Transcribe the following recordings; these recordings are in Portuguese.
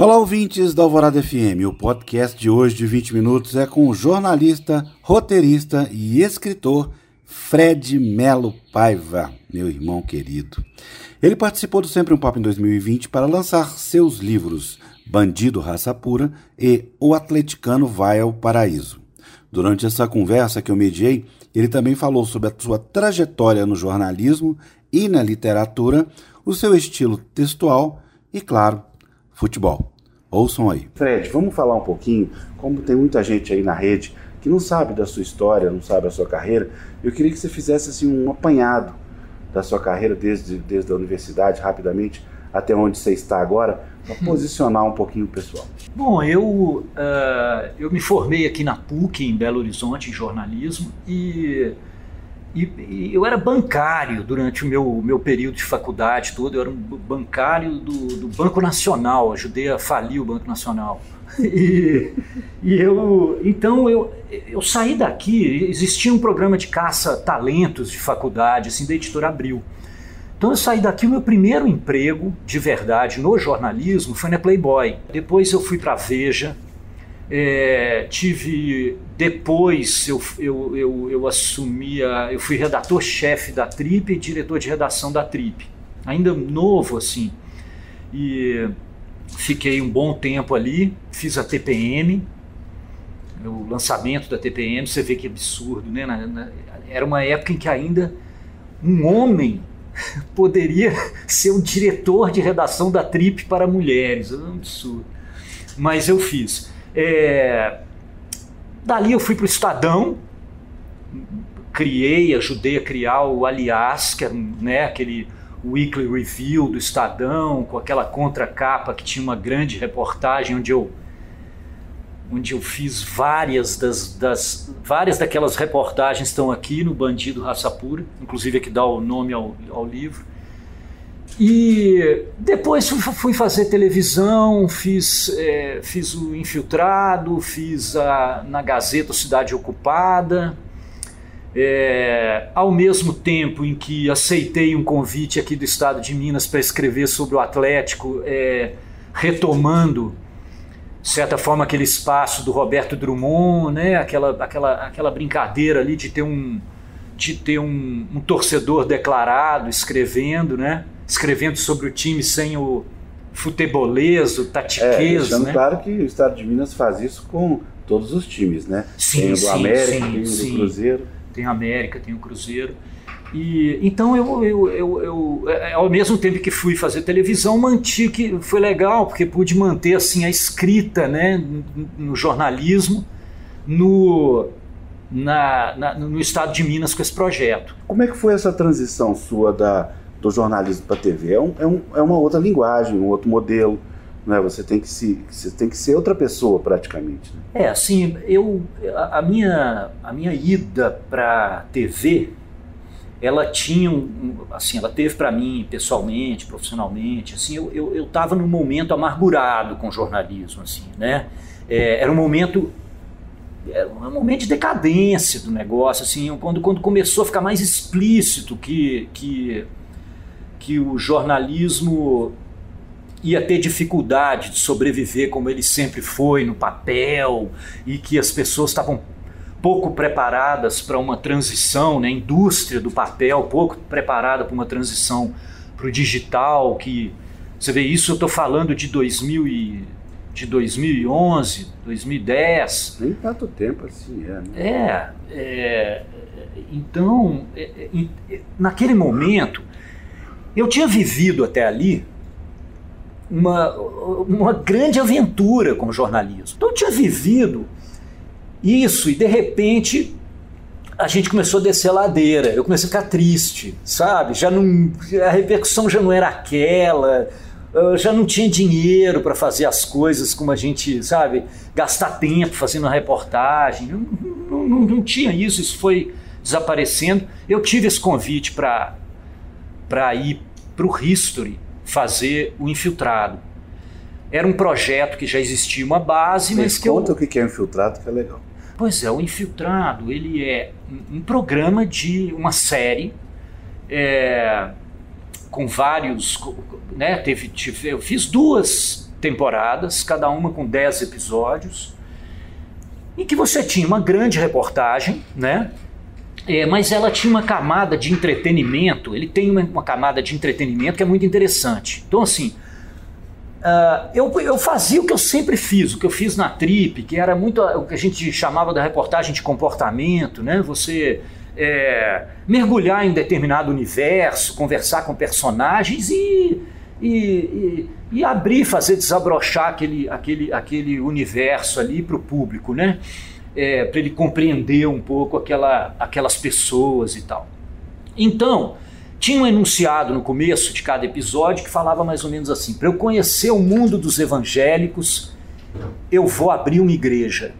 Olá, ouvintes da Alvorada FM. O podcast de hoje de 20 minutos é com o jornalista, roteirista e escritor Fred Melo Paiva, meu irmão querido. Ele participou do Sempre um Papo em 2020 para lançar seus livros Bandido Raça Pura e O Atleticano Vai ao Paraíso. Durante essa conversa que eu mediei, ele também falou sobre a sua trajetória no jornalismo e na literatura, o seu estilo textual e, claro, futebol. Ouçam aí. Fred, vamos falar um pouquinho, como tem muita gente aí na rede que não sabe da sua história, não sabe a sua carreira, eu queria que você fizesse assim um apanhado da sua carreira desde, desde a universidade, rapidamente, até onde você está agora, para uhum. posicionar um pouquinho o pessoal. Bom, eu, uh, eu me formei aqui na PUC, em Belo Horizonte, em jornalismo, e e, e, eu era bancário durante o meu, meu período de faculdade todo, eu era um bancário do, do Banco Nacional, ajudei a falir o Banco Nacional. E, e eu, então eu, eu saí daqui, existia um programa de caça-talentos de faculdade, assim, da editora Abril. Então eu saí daqui, o meu primeiro emprego de verdade no jornalismo foi na Playboy. Depois eu fui para Veja, é, tive depois eu, eu, eu, eu assumia, eu fui redator-chefe da Trip e diretor de redação da Trip, ainda novo assim. E fiquei um bom tempo ali, fiz a TPM, o lançamento da TPM, você vê que absurdo, né? Na, na, era uma época em que ainda um homem poderia ser um diretor de redação da Trip para mulheres, é um absurdo. Mas eu fiz. É, dali eu fui para o Estadão, criei, ajudei a criar o Aliás, que era né, aquele weekly review do Estadão, com aquela contracapa que tinha uma grande reportagem onde eu onde eu fiz várias das, das várias daquelas reportagens estão aqui no Bandido Raça Pura, inclusive é que dá o nome ao, ao livro. E depois fui fazer televisão, fiz, é, fiz o Infiltrado, fiz a, na Gazeta Cidade Ocupada. É, ao mesmo tempo em que aceitei um convite aqui do estado de Minas para escrever sobre o Atlético, é, retomando, de certa forma, aquele espaço do Roberto Drummond, né? aquela, aquela, aquela brincadeira ali de ter um, de ter um, um torcedor declarado escrevendo, né? Escrevendo sobre o time sem o futebolês, o tatiquês. É, né? claro que o Estado de Minas faz isso com todos os times, né? Sim, tem o sim, América, sim, tem o sim. Cruzeiro. Tem o América, tem o Cruzeiro. E, então eu, eu, eu, eu, é, ao mesmo tempo que fui fazer televisão, mantive que foi legal, porque pude manter assim a escrita né, no jornalismo, no, na, na, no estado de Minas com esse projeto. Como é que foi essa transição sua da, do jornalismo para a TV. É, um, é, um, é, uma outra linguagem, um outro modelo. Né? Você, tem que se, você tem que ser outra pessoa praticamente. Né? É, assim, eu, a, minha, a minha ida para TV, ela tinha um, assim, ela teve para mim pessoalmente, profissionalmente, assim, eu eu, eu estava num momento amargurado com o jornalismo, assim, né? É, era um momento era um momento de decadência do negócio, assim, quando, quando começou a ficar mais explícito que, que que o jornalismo ia ter dificuldade de sobreviver como ele sempre foi no papel e que as pessoas estavam pouco preparadas para uma transição, né? a indústria do papel pouco preparada para uma transição para o digital, que você vê isso eu estou falando de 2000 e, de 2011, 2010. Nem tanto tempo assim, é. Né? É, é então, é, é, naquele momento eu tinha vivido até ali uma, uma grande aventura com o jornalismo. Então eu tinha vivido isso e de repente a gente começou a descer a ladeira. Eu comecei a ficar triste, sabe? Já não, a repercussão já não era aquela. já não tinha dinheiro para fazer as coisas como a gente, sabe, gastar tempo fazendo a reportagem. Não, não, não, não tinha isso, isso foi desaparecendo. Eu tive esse convite para ir para o History fazer o infiltrado. Era um projeto que já existia uma base, mas que conta eu... o que é infiltrado, que é legal. Pois é, o infiltrado ele é um programa de uma série é, com vários, né? Teve, tive, eu fiz duas temporadas, cada uma com 10 episódios, em que você tinha uma grande reportagem, né? É, mas ela tinha uma camada de entretenimento, ele tem uma, uma, camada de entretenimento que é muito interessante. Então, assim, uh, eu, eu fazia o que eu sempre fiz, o que eu fiz na Trip, que era muito o que a gente chamava da reportagem de comportamento, né? Você é, mergulhar em determinado universo, conversar com personagens e, e, e, e abrir, fazer desabrochar aquele, aquele, aquele universo ali para o público, né? É, para ele compreender um pouco aquela, aquelas pessoas e tal. Então, tinha um enunciado no começo de cada episódio que falava mais ou menos assim: para eu conhecer o mundo dos evangélicos, eu vou abrir uma igreja.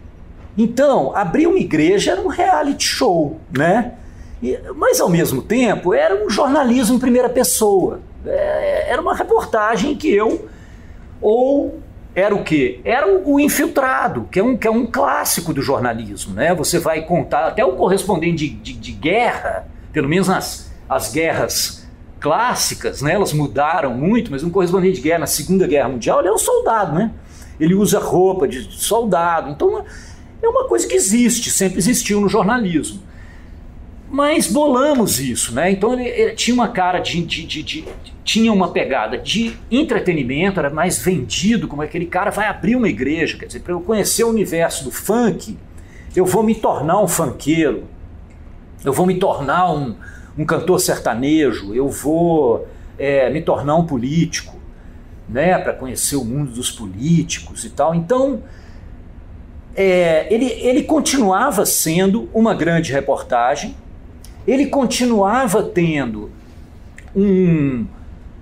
Então, abrir uma igreja era um reality show, né? Mas ao mesmo tempo era um jornalismo em primeira pessoa. É, era uma reportagem que eu ou era o quê? Era o, infiltrado, que é, um, que é um clássico do jornalismo. Né? Você vai contar, até o correspondente de, de, de guerra, pelo menos nas as guerras clássicas, né? elas mudaram muito, mas um correspondente de guerra na Segunda Guerra Mundial ele é um soldado, né? ele usa roupa de soldado. Então é uma coisa que existe, sempre existiu no jornalismo. Mas bolamos isso, né? Então ele, ele tinha uma cara de, de, de, de, tinha uma pegada de entretenimento, era mais vendido, como aquele cara vai abrir uma igreja, quer dizer, para eu conhecer o universo do funk, eu vou me tornar um funkeiro, eu vou me tornar um, um cantor sertanejo, eu vou é, me tornar um político, né? Para conhecer o mundo dos políticos e tal. Então é, ele, ele continuava sendo uma grande reportagem ele continuava tendo um,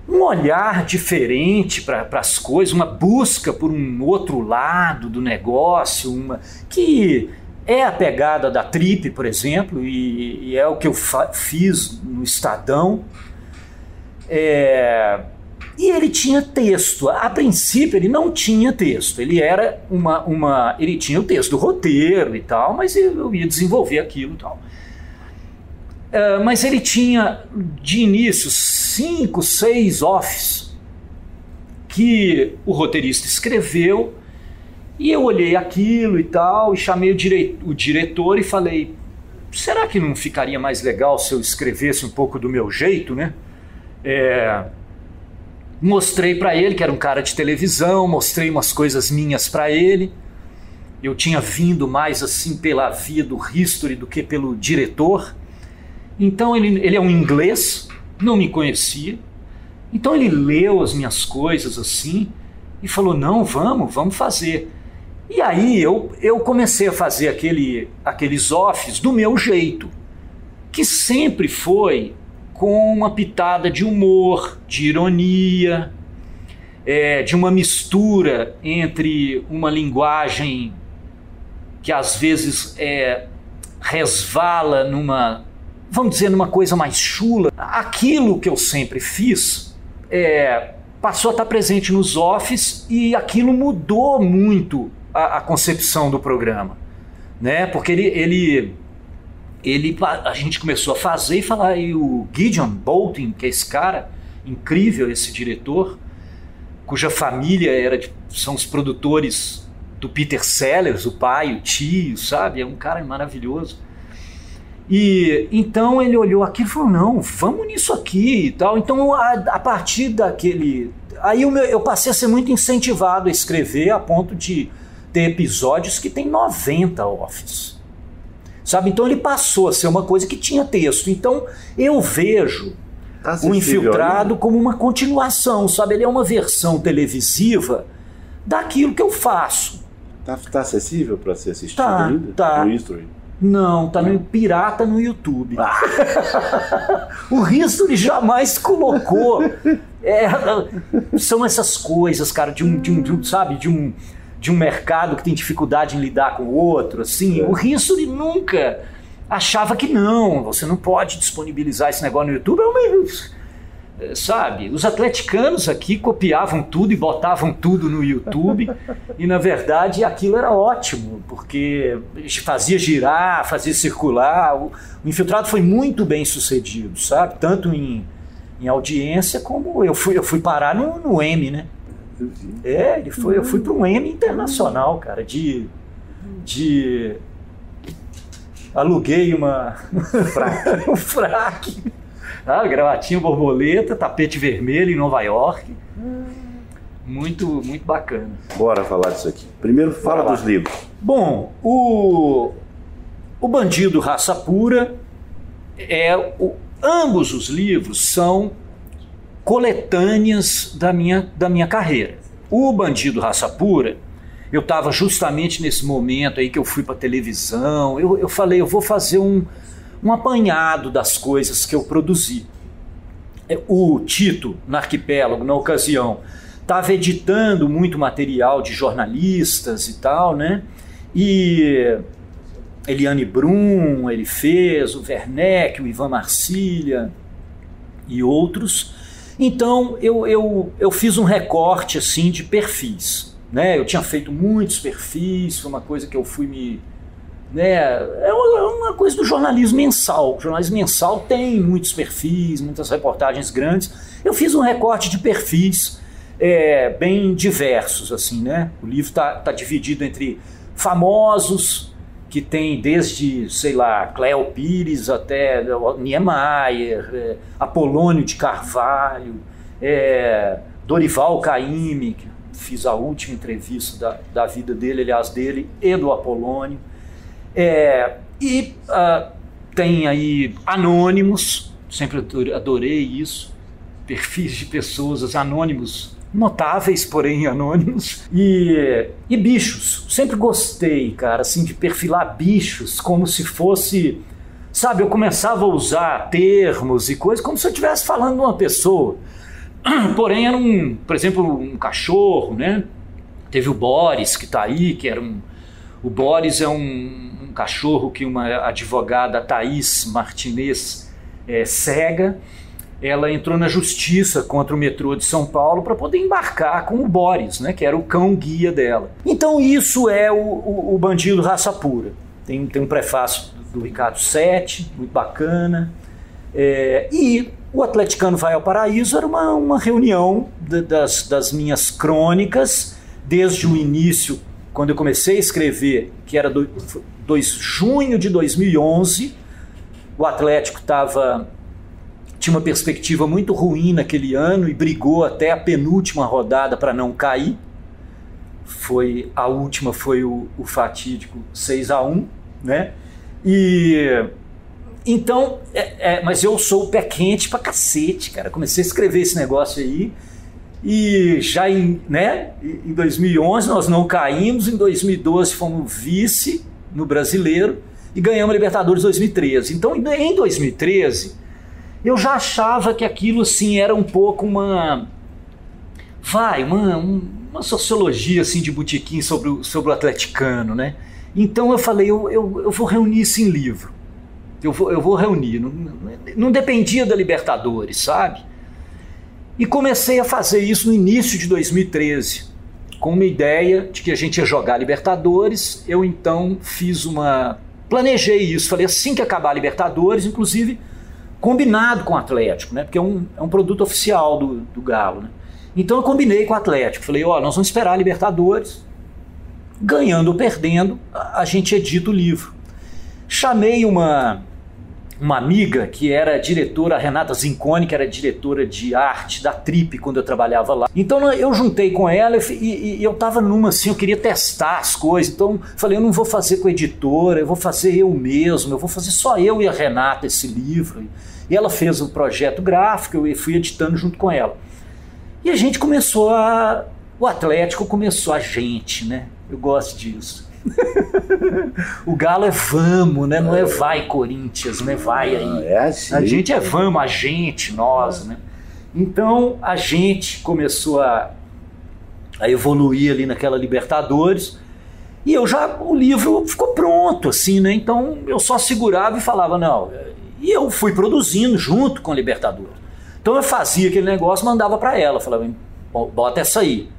um olhar diferente para as coisas, uma busca por um outro lado do negócio, uma que é a pegada da Trip, por exemplo, e, e é o que eu fiz no Estadão. É, e ele tinha texto. A princípio ele não tinha texto. Ele era uma, uma, ele tinha o texto do roteiro e tal, mas eu ia desenvolver aquilo e tal. Uh, mas ele tinha de início cinco, seis offs que o roteirista escreveu e eu olhei aquilo e tal e chamei o, dire o diretor e falei: será que não ficaria mais legal se eu escrevesse um pouco do meu jeito, né? É, mostrei para ele que era um cara de televisão, mostrei umas coisas minhas para ele. Eu tinha vindo mais assim pela via do history do que pelo diretor. Então ele, ele é um inglês, não me conhecia. Então ele leu as minhas coisas assim e falou: não, vamos, vamos fazer. E aí eu, eu comecei a fazer aquele, aqueles offs do meu jeito, que sempre foi com uma pitada de humor, de ironia, é, de uma mistura entre uma linguagem que às vezes é, resvala numa vamos dizer, numa coisa mais chula, aquilo que eu sempre fiz é, passou a estar presente nos offs e aquilo mudou muito a, a concepção do programa. Né? Porque ele, ele, ele, a gente começou a fazer e falar, e o Gideon Bolton, que é esse cara, incrível, esse diretor, cuja família era de, são os produtores do Peter Sellers, o pai, o tio, sabe? É um cara maravilhoso. E então ele olhou aquilo e falou: não, vamos nisso aqui e tal. Então, a, a partir daquele. Aí eu, eu passei a ser muito incentivado a escrever a ponto de ter episódios que tem 90 offs. Sabe? Então ele passou a ser uma coisa que tinha texto. Então eu vejo tá o Infiltrado como uma continuação, sabe? Ele é uma versão televisiva daquilo que eu faço. Tá, tá acessível para ser assistido tá, ainda? Tá. No History? Não, tá no pirata no YouTube. Ah. o History jamais colocou. É, são essas coisas, cara, de um, de um, de um, sabe, de um, de um mercado que tem dificuldade em lidar com o outro, assim. É. O History nunca achava que não, você não pode disponibilizar esse negócio no YouTube. É sabe? Os atleticanos aqui copiavam tudo e botavam tudo no YouTube e na verdade aquilo era ótimo porque fazia girar, fazia circular. O, o infiltrado foi muito bem sucedido, sabe? Tanto em, em audiência como eu fui eu fui parar no, no M, né? É, ele foi, eu fui para um M internacional, cara, de. de aluguei uma. Fraque. um fraque. Ah, gravatinha borboleta, tapete vermelho em Nova York. Muito, muito bacana. Bora falar disso aqui. Primeiro fala dos livros. Bom, o, o Bandido Raça Pura é o, ambos os livros são coletâneas da minha, da minha carreira. O Bandido Raça Pura, eu estava justamente nesse momento aí que eu fui para televisão, eu, eu falei, eu vou fazer um, um apanhado das coisas que eu produzi. É, O Tito, na Arquipélago, na ocasião, estava editando muito material de jornalistas e tal, né? E Eliane Brum, ele fez, o Werneck, o Ivan Marcília e outros. Então eu, eu, eu fiz um recorte assim de perfis. Né? Eu tinha feito muitos perfis, foi uma coisa que eu fui me. Né? É uma é uma coisa do jornalismo mensal. O jornalismo mensal tem muitos perfis, muitas reportagens grandes. Eu fiz um recorte de perfis é, bem diversos. assim, né? O livro está tá dividido entre famosos, que tem desde, sei lá, Cleo Pires até Niemeyer, é, Apolônio de Carvalho, é, Dorival Caymmi, que fiz a última entrevista da, da vida dele, aliás, dele e do Apolônio. É, e ah, tem aí anônimos, sempre adorei- isso, perfis de pessoas anônimos notáveis, porém anônimos, e, e bichos. Sempre gostei, cara, assim, de perfilar bichos como se fosse. Sabe, eu começava a usar termos e coisas como se eu estivesse falando de uma pessoa. Porém, era um, por exemplo, um cachorro, né? Teve o Boris, que está aí, que era um. O Boris é um, um cachorro que uma advogada, Thaís Martinez, é, cega ela entrou na justiça contra o metrô de São Paulo para poder embarcar com o Boris, né, que era o cão guia dela. Então isso é o, o, o bandido raça pura. Tem, tem um prefácio do Ricardo Sete, muito bacana. É, e o Atleticano Vai ao Paraíso era uma, uma reunião da- das, das minhas crônicas, desde o início, quando eu comecei a escrever, que era do, dois, junho de 2011, o Atlético estava tinha uma perspectiva muito ruim naquele ano e brigou até a penúltima rodada para não cair. Foi a última foi o, o fatídico 6 a 1, né? E então, é, é, mas eu sou pé quente pra cacete, cara. Comecei a escrever esse negócio aí e já em, né, em 2011 nós não caímos, em 2012 fomos vice no Brasileiro e ganhamos a Libertadores 2013. Então, em 2013 eu já achava que aquilo assim era um pouco uma vai uma, um- uma sociologia assim de botequim sobre o, sobre o atleticano né? Então eu falei eu, eu, eu vou reunir isso em livro. Eu vou, eu vou reunir. Não, não dependia da Libertadores sabe e comecei a fazer isso no início de 2013 com uma ideia de que a gente ia jogar Libertadores eu então fiz uma planejei isso falei assim que acabar a Libertadores inclusive combinado com o Atlético, né? Porque é um, é um produto oficial do, do Galo, né? Então eu combinei com o Atlético. Falei, ó, nós vamos esperar a Libertadores. Ganhando ou perdendo, a gente edita o livro. Chamei uma, uma amiga que era diretora, a Renata Zinconi, que era diretora de arte da Trip quando eu trabalhava lá. Então eu juntei com ela e, e- e eu tava numa assim, eu queria testar as coisas. Então falei, eu não vou fazer com a editora, eu vou fazer eu mesmo, eu vou fazer só eu e a Renata esse livro. E ela fez o projeto gráfico, eu fui editando junto com ela. E a gente começou a. O Atlético começou a gente, né? Eu gosto disso. o Galo é vamos, né? Não é vai Corinthians, né? Vai aí. É assim. A gente é vamos, a gente, nós, né? Então a gente começou a, a evoluir ali naquela Libertadores e eu já o livro ficou pronto assim, né? Então eu só segurava e falava não. E eu fui produzindo junto com a Libertadores. Então eu fazia aquele negócio, mandava para ela, falava bota essa aí.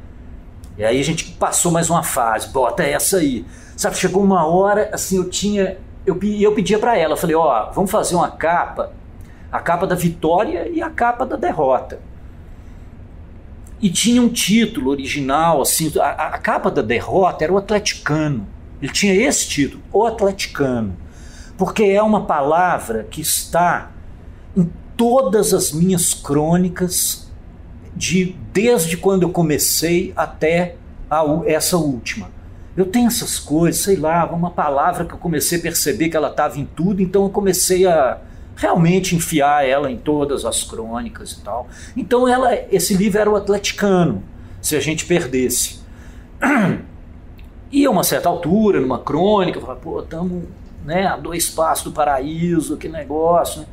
E aí a gente passou mais uma fase, bota essa aí. Sabe, chegou uma hora, assim, eu tinha. Eu, eu pedia para ela, falei, ó, vamos fazer uma capa, a capa da vitória e a capa da derrota. e tinha um título original, assim, a, a capa da derrota era o atleticano. Ele tinha esse título, o atleticano, porque é uma palavra que está em todas as minhas crônicas de desde quando eu comecei até a, essa última. Eu tenho essas coisas, sei lá, uma palavra que eu comecei a perceber que ela estava em tudo, então eu comecei a realmente enfiar ela em todas as crônicas e tal. Então ela, esse livro era o atleticano, se a gente perdesse. E a uma certa altura, numa crônica, eu falava, pô, estamos né, a dois passos do paraíso, que negócio. Né?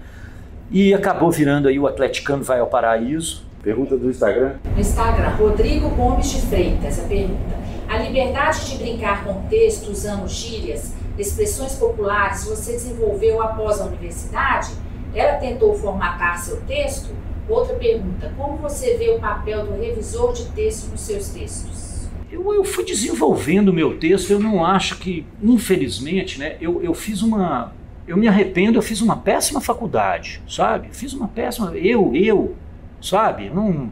E acabou virando aí o atleticano vai ao paraíso. Pergunta do Instagram. No Instagram, Rodrigo Gomes de Freitas, a pergunta. A liberdade de brincar com texto usando gírias, expressões populares, você desenvolveu após a universidade? Ela tentou formatar seu texto? Outra pergunta, como você vê o papel do revisor de texto nos seus textos? Eu, eu fui desenvolvendo o meu texto, eu não acho que, infelizmente, né, eu, eu fiz uma. Eu me arrependo, eu fiz uma péssima faculdade, sabe? Fiz uma péssima. Eu, eu, sabe? Não.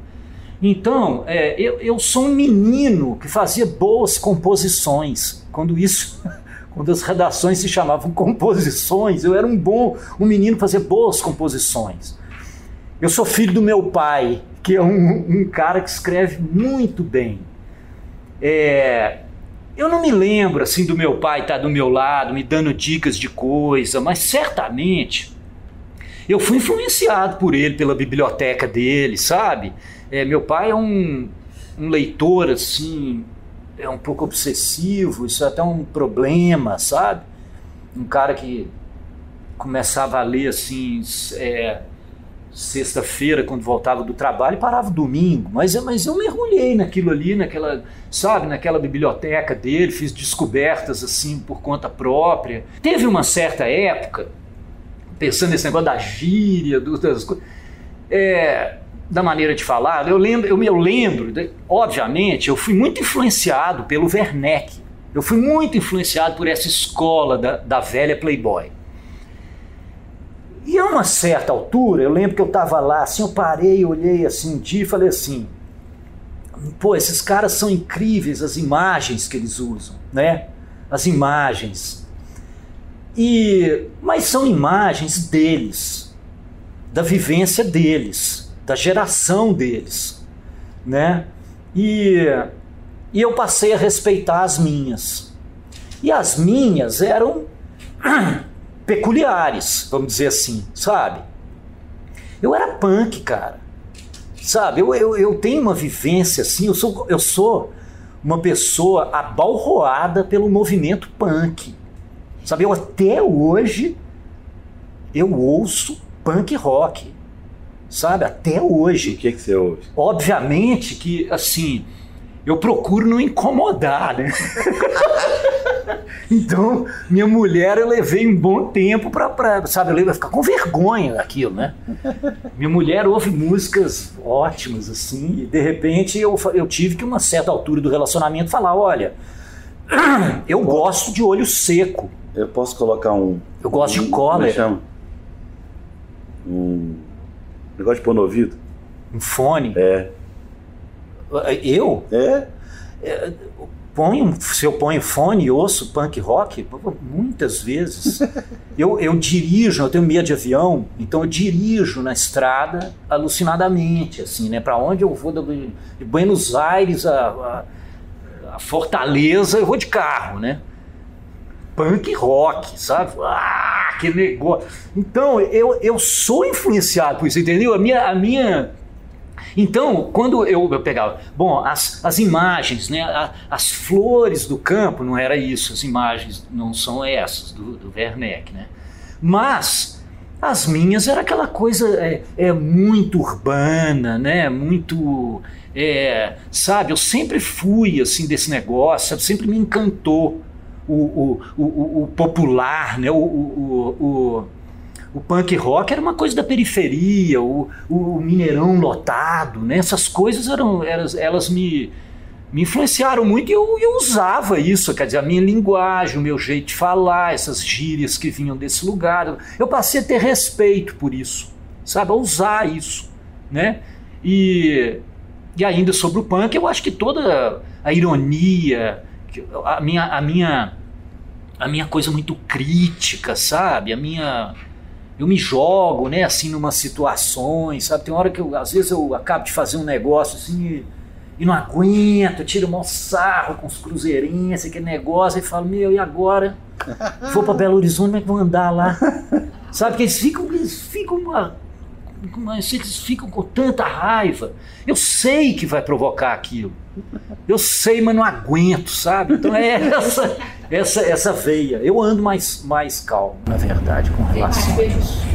Então, é, eu, eu sou um menino que fazia boas composições. Quando isso. Quando as redações se chamavam composições, eu era um bom um menino fazer boas composições. Eu sou filho do meu pai, que é um, um cara que escreve muito bem. É, eu não me lembro assim do meu pai estar tá do meu lado, me dando dicas de coisa, mas certamente eu fui influenciado por ele, pela biblioteca dele, sabe? É, meu pai é um, um leitor assim, é um pouco obsessivo, isso é até um problema, sabe? Um cara que começava a ler assim, é, sexta-feira, quando voltava do trabalho, e parava domingo. Mas, mas eu mergulhei naquilo ali, naquela, sabe, naquela biblioteca dele, fiz descobertas assim por conta própria. Teve uma certa época, pensando nesse negócio da gíria, do, das coisas, é, da maneira de falar, eu lembro, eu, eu lembro, obviamente, eu fui muito influenciado pelo Werneck. Eu fui muito influenciado por essa escola da, da velha Playboy. E a uma certa altura, eu lembro que eu estava lá, assim, eu parei, olhei assim um dia e falei assim: pô, esses caras são incríveis, as imagens que eles usam, né? As imagens. E, mas são imagens deles, da vivência deles, da geração deles, né? E, e eu passei a respeitar as minhas. E as minhas eram peculiares, vamos dizer assim, sabe? Eu era punk, cara. Sabe, eu, eu, eu tenho uma vivência assim, eu sou, eu sou uma pessoa abalroada pelo movimento punk. Sabe, eu até hoje eu ouço punk rock. Sabe, até hoje. O que, que você ouve? Obviamente que, assim, eu procuro não incomodar, né? então, minha mulher eu levei um bom tempo para, sabe, eu levei, ficar com vergonha daquilo, né? Minha mulher ouve músicas ótimas, assim, e de repente eu, eu tive que, uma certa altura do relacionamento, falar: olha, eu gosto de olho seco. Eu posso colocar um. Eu gosto um, de cólera. É chama? Um negócio de pôr no ouvido? Um fone? É. Eu? É. é ponho, se eu ponho fone e ouço punk rock, muitas vezes. eu, eu dirijo, eu tenho medo de avião, então eu dirijo na estrada alucinadamente, assim, né? Para onde eu vou, de Buenos Aires a, a, a, Fortaleza, eu vou de carro, né? Punk rock, sabe? Ah, que negócio. Então, eu, eu sou influenciado por isso, entendeu? A minha, a minha então, quando eu, eu pegava, bom, as, as imagens, né, a, as flores do campo, não era isso, as imagens não são essas do, do Werneck, né? Mas as minhas era aquela coisa é, é muito urbana, né? Muito, é, sabe? Eu sempre fui assim desse negócio, sempre me encantou o, o, o, popular, né? o, o, o o punk rock era uma coisa da periferia, o, o Mineirão lotado, né? Essas coisas eram, elas, elas me, me influenciaram muito e eu, eu, usava isso, quer dizer, a minha linguagem, o meu jeito de falar, essas gírias que vinham desse lugar. Eu passei a ter respeito por isso, sabe? A usar isso, né? E, E ainda sobre o punk, eu acho que toda a ironia, a minha, a minha, a minha coisa muito crítica, sabe? A minha eu me jogo, né, assim, numa situações, sabe? Tem hora que eu, às vezes eu acabo de fazer um negócio assim e, e não aguento, tiro maior sarro com os cruzeirinhos, aquele negócio, e falo, meu, e agora? Vou para Belo Horizonte, como é que vou andar lá? Sabe? Porque eles ficam, eles ficam uma mas eles ficam com tanta raiva. Eu sei que vai provocar aquilo. Eu sei, mas não aguento, sabe? Então é essa essa essa veia. Eu ando mais mais calmo, na verdade, com relação a isso.